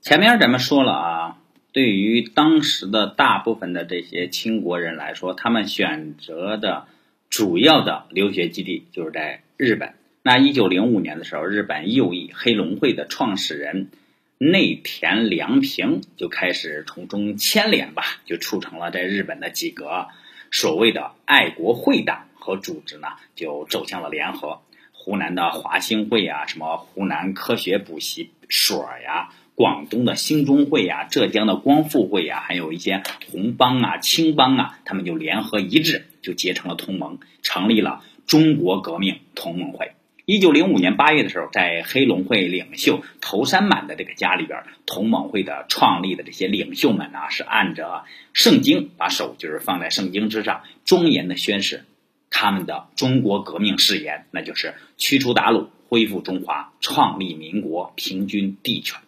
前面咱们说了啊，对于当时的大部分的这些清国人来说，他们选择的主要的留学基地就是在日本。那一九零五年的时候，日本右翼黑龙会的创始人内田良平就开始从中牵连吧，就促成了在日本的几个所谓的爱国会党和组织呢，就走向了联合。湖南的华兴会啊，什么湖南科学补习所呀，广东的兴中会呀，浙江的光复会呀，还有一些红帮啊、青帮啊，他们就联合一致，就结成了同盟，成立了中国革命同盟会。一九零五年八月的时候，在黑龙会领袖头山满的这个家里边，同盟会的创立的这些领袖们啊，是按着圣经，把手就是放在圣经之上，庄严的宣誓。他们的中国革命誓言，那就是驱除鞑虏，恢复中华，创立民国，平均地权。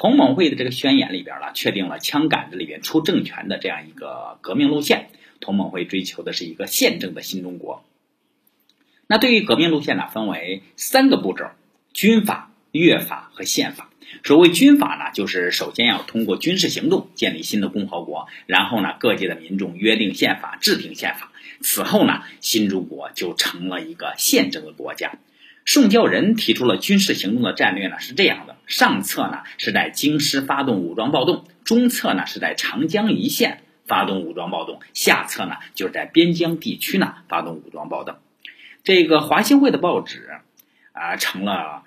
同盟会的这个宣言里边呢，确定了枪杆子里边出政权的这样一个革命路线。同盟会追求的是一个宪政的新中国。那对于革命路线呢，分为三个步骤：军法、越法和宪法。所谓军法呢，就是首先要通过军事行动建立新的共和国，然后呢，各界的民众约定宪法，制定宪法。此后呢，新中国就成了一个宪政的国家。宋教仁提出了军事行动的战略呢，是这样的：上策呢是在京师发动武装暴动，中策呢是在长江一线发动武装暴动，下策呢就是在边疆地区呢发动武装暴动。这个华兴会的报纸啊，成了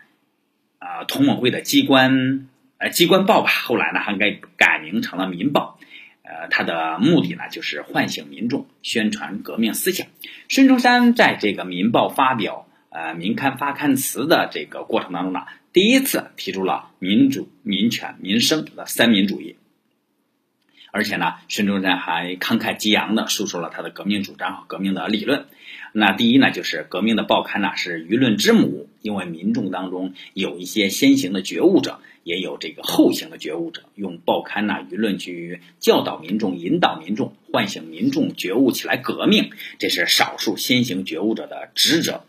啊同盟会的机关呃机关报吧，后来呢还改改名成了民报。呃，他的目的呢，就是唤醒民众，宣传革命思想。孙中山在这个《民报》发表呃民刊发刊词的这个过程当中呢，第一次提出了民主、民权、民生的三民主义。而且呢，孙中山还慷慨激昂的述说了他的革命主张和革命的理论。那第一呢，就是革命的报刊呢是舆论之母，因为民众当中有一些先行的觉悟者。也有这个后行的觉悟者，用报刊呐、舆论去教导民众、引导民众、唤醒民众觉悟起来革命，这是少数先行觉悟者的职责。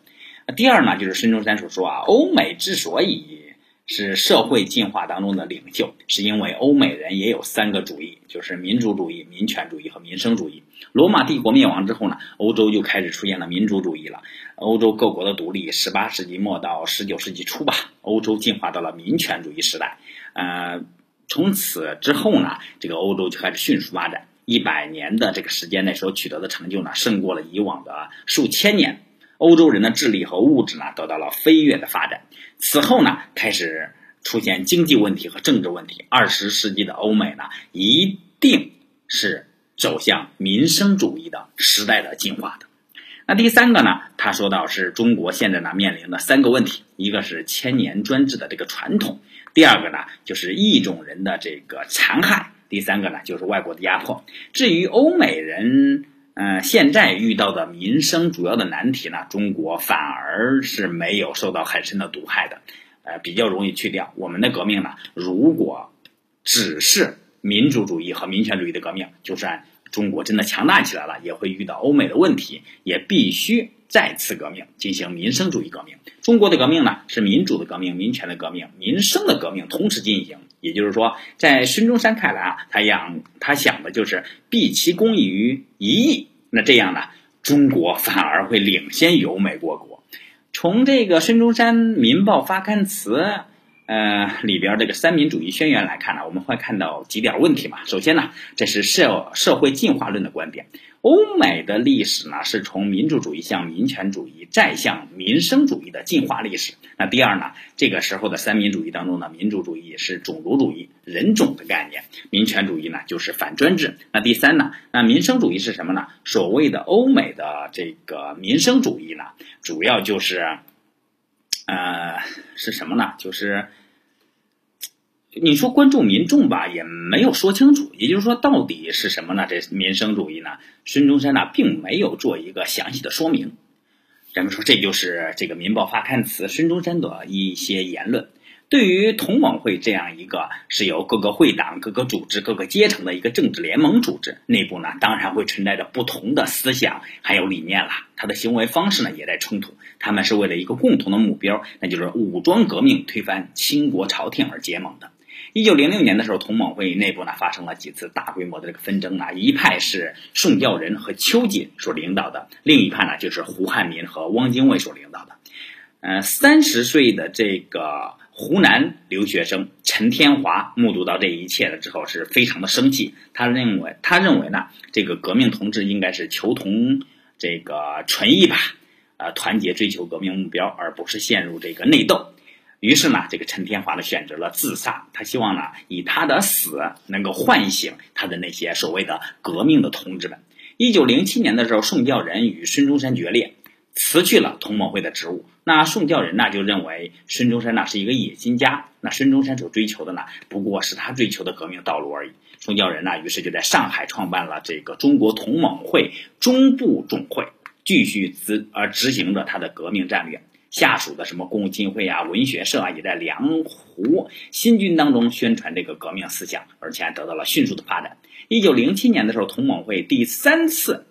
那第二呢，就是孙中山所说啊，欧美之所以是社会进化当中的领袖，是因为欧美人也有三个主义，就是民主主义、民权主义和民生主义。罗马帝国灭亡之后呢，欧洲就开始出现了民主主义了。欧洲各国的独立，十八世纪末到十九世纪初吧，欧洲进化到了民权主义时代。呃，从此之后呢，这个欧洲就开始迅速发展。一百年的这个时间内所取得的成就呢，胜过了以往的数千年。欧洲人的智力和物质呢，得到了飞跃的发展。此后呢，开始出现经济问题和政治问题。二十世纪的欧美呢，一定是走向民生主义的时代的进化的。那第三个呢？他说到是中国现在呢面临的三个问题，一个是千年专制的这个传统，第二个呢就是异种人的这个残害，第三个呢就是外国的压迫。至于欧美人，嗯，现在遇到的民生主要的难题呢，中国反而是没有受到很深的毒害的，呃，比较容易去掉。我们的革命呢，如果只是民主主义和民权主义的革命，就算。中国真的强大起来了，也会遇到欧美的问题，也必须再次革命，进行民生主义革命。中国的革命呢，是民主的革命、民权的革命、民生的革命同时进行。也就是说，在孙中山看来啊，他想他想的就是毕其功于一役，那这样呢，中国反而会领先于美国国。从这个孙中山《民报》发刊词。呃，里边这个三民主义宣言来看呢，我们会看到几点问题嘛。首先呢，这是社社会进化论的观点。欧美的历史呢，是从民主主义向民权主义，再向民生主义的进化历史。那第二呢，这个时候的三民主义当中呢，民主主义是种族主义、人种的概念，民权主义呢就是反专制。那第三呢，那民生主义是什么呢？所谓的欧美的这个民生主义呢，主要就是。呃，是什么呢？就是你说关注民众吧，也没有说清楚。也就是说，到底是什么呢？这民生主义呢？孙中山呢，并没有做一个详细的说明。人们说，这就是这个《民报》发刊词孙中山的一些言论。对于同盟会这样一个是由各个会党、各个组织、各个阶层的一个政治联盟组织，内部呢当然会存在着不同的思想还有理念了，他的行为方式呢也在冲突。他们是为了一个共同的目标，那就是武装革命推翻清国朝廷而结盟的。一九零六年的时候，同盟会内部呢发生了几次大规模的这个纷争啊，一派是宋教仁和秋瑾所领导的，另一派呢就是胡汉民和汪精卫所领导的。呃，三十岁的这个湖南留学生陈天华目睹到这一切了之后，是非常的生气。他认为，他认为呢，这个革命同志应该是求同这个纯一吧，呃，团结追求革命目标，而不是陷入这个内斗。于是呢，这个陈天华呢选择了自杀。他希望呢，以他的死能够唤醒他的那些所谓的革命的同志们。一九零七年的时候，宋教仁与孙中山决裂，辞去了同盟会的职务。那宋教仁呢就认为孙中山呢是一个野心家，那孙中山所追求的呢不过是他追求的革命道路而已。宋教仁呢于是就在上海创办了这个中国同盟会中部总会，继续执而执行着他的革命战略。下属的什么共进会啊、文学社啊，也在粮湖新军当中宣传这个革命思想，而且还得到了迅速的发展。一九零七年的时候，同盟会第三次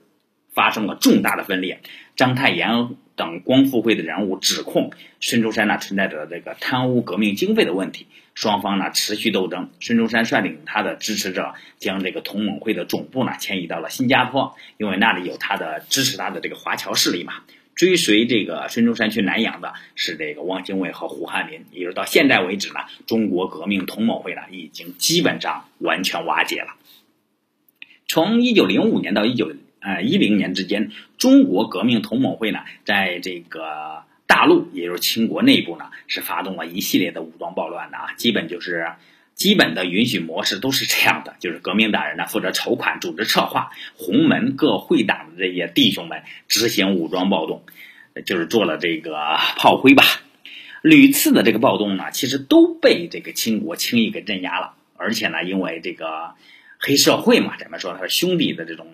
发生了重大的分裂，章太炎等光复会的人物指控孙中山呢存在着这个贪污革命经费的问题，双方呢持续斗争。孙中山率领他的支持者将这个同盟会的总部呢迁移到了新加坡，因为那里有他的支持他的这个华侨势力嘛。追随这个孙中山去南洋的是这个汪精卫和胡汉民，也就是到现在为止呢，中国革命同盟会呢已经基本上完全瓦解了。从一九零五年到一九呃一零年之间，中国革命同盟会呢在这个大陆，也就是清国内部呢，是发动了一系列的武装暴乱的啊，基本就是。基本的允许模式都是这样的，就是革命党人呢负责筹款、组织策划，洪门各会党的这些弟兄们执行武装暴动，就是做了这个炮灰吧。屡次的这个暴动呢，其实都被这个清国轻易给镇压了，而且呢，因为这个黑社会嘛，咱们说他是兄弟的这种。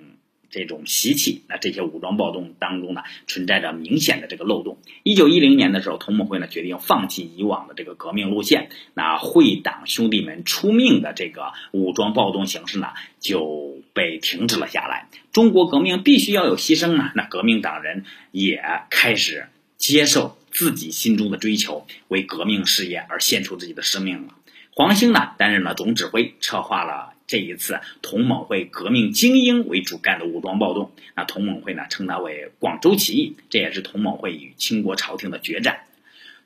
这种习气，那这些武装暴动当中呢，存在着明显的这个漏洞。一九一零年的时候，同盟会呢决定放弃以往的这个革命路线，那会党兄弟们出命的这个武装暴动形式呢就被停止了下来。中国革命必须要有牺牲啊，那革命党人也开始接受自己心中的追求，为革命事业而献出自己的生命了。黄兴呢担任了总指挥，策划了。这一次同盟会革命精英为主干的武装暴动，那同盟会呢称它为广州起义，这也是同盟会与清国朝廷的决战。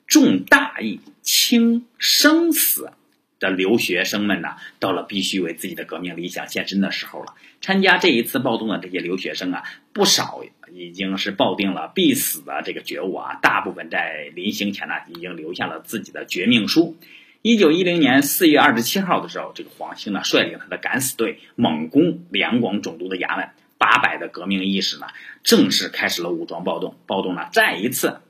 重大义轻生死的留学生们呢，到了必须为自己的革命理想献身的时候了。参加这一次暴动的这些留学生啊，不少已经是抱定了必死的这个觉悟啊，大部分在临行前呢，已经留下了自己的绝命书。一九一零年四月二十七号的时候，这个黄兴呢率领他的敢死队猛攻两广总督的衙门，八百的革命义士呢正式开始了武装暴动。暴动呢再一次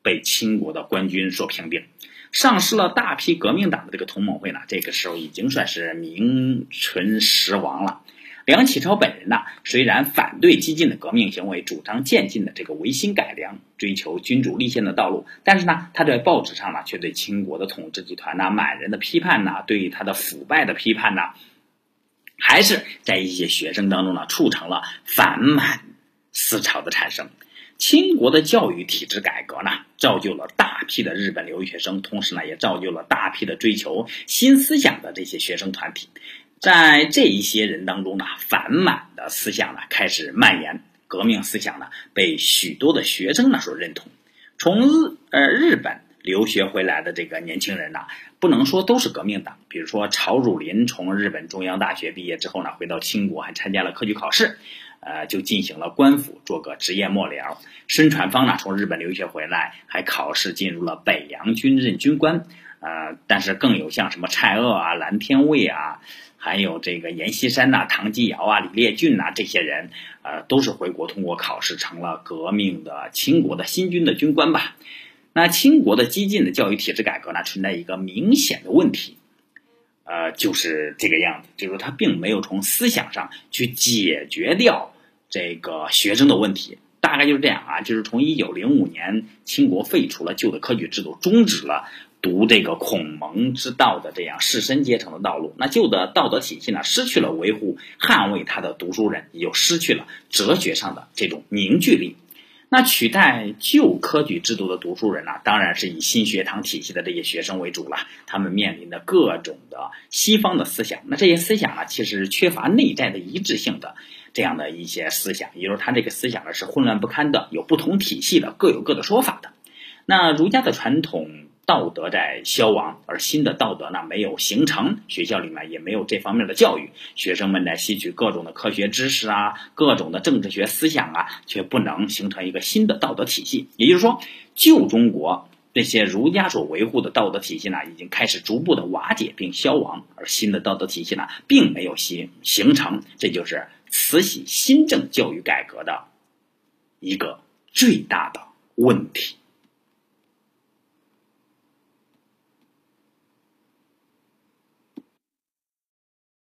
被清国的官军所平定，丧失了大批革命党的这个同盟会呢，这个时候已经算是名存实亡了。梁启超本人呢，虽然反对激进的革命行为，主张渐进的这个维新改良，追求君主立宪的道路，但是呢，他在报纸上呢，却对清国的统治集团呐、满人的批判呐、对于他的腐败的批判呐，还是在一些学生当中呢，促成了反满思潮的产生。清国的教育体制改革呢，造就了大批的日本留学生，同时呢，也造就了大批的追求新思想的这些学生团体。在这一些人当中呢，反满的思想呢开始蔓延，革命思想呢被许多的学生呢所认同。从日呃日本留学回来的这个年轻人呢，不能说都是革命党。比如说曹汝霖从日本中央大学毕业之后呢，回到清国还参加了科举考试，呃，就进行了官府做个职业幕僚。孙传芳呢从日本留学回来，还考试进入了北洋军任军官。呃，但是更有像什么蔡锷啊、蓝天卫啊。还有这个阎锡山呐、唐继尧啊、李烈钧呐，这些人，呃，都是回国通过考试成了革命的清国的新军的军官吧。那清国的激进的教育体制改革呢，存在一个明显的问题，呃，就是这个样子，就是他并没有从思想上去解决掉这个学生的问题。大概就是这样啊，就是从一九零五年，清国废除了旧的科举制度，终止了。读这个孔孟之道的这样士绅阶层的道路，那旧的道德体系呢，失去了维护、捍卫他的读书人，也就失去了哲学上的这种凝聚力。那取代旧科举制度的读书人呢，当然是以新学堂体系的这些学生为主了。他们面临的各种的西方的思想，那这些思想呢，其实缺乏内在的一致性的这样的一些思想，也就是他这个思想呢是混乱不堪的，有不同体系的，各有各的说法的。那儒家的传统。道德在消亡，而新的道德呢没有形成，学校里面也没有这方面的教育，学生们在吸取各种的科学知识啊，各种的政治学思想啊，却不能形成一个新的道德体系。也就是说，旧中国那些儒家所维护的道德体系呢，已经开始逐步的瓦解并消亡，而新的道德体系呢，并没有形形成。这就是慈禧新政教育改革的一个最大的问题。